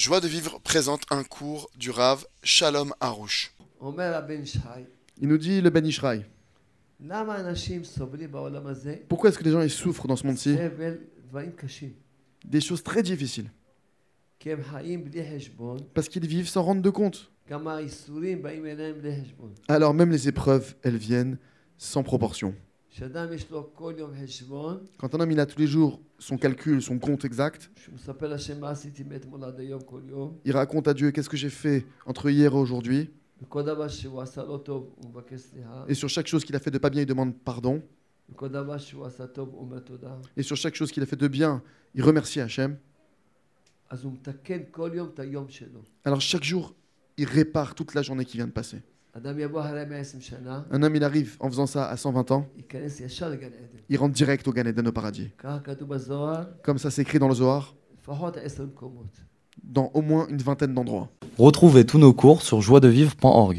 Joie de vivre présente un cours du Rav Shalom Harouche. Il nous dit le Ben Ishraï. Pourquoi est-ce que les gens souffrent dans ce monde-ci? Des choses très difficiles. Parce qu'ils vivent sans rendre de compte. Alors même les épreuves, elles viennent sans proportion. Quand un homme il a tous les jours son calcul, son compte exact, il raconte à Dieu qu'est-ce que j'ai fait entre hier et aujourd'hui? Et sur chaque chose qu'il a fait de pas bien, il demande pardon. Et sur chaque chose qu'il a fait de bien, il remercie Hachem. Alors chaque jour, il répare toute la journée qui vient de passer. Un homme, il arrive en faisant ça à 120 ans. Il rentre direct au Gan Eden, au paradis. Comme ça c'est écrit dans le Zohar. Dans au moins une vingtaine d'endroits. Retrouvez tous nos cours sur joiedevivre.org.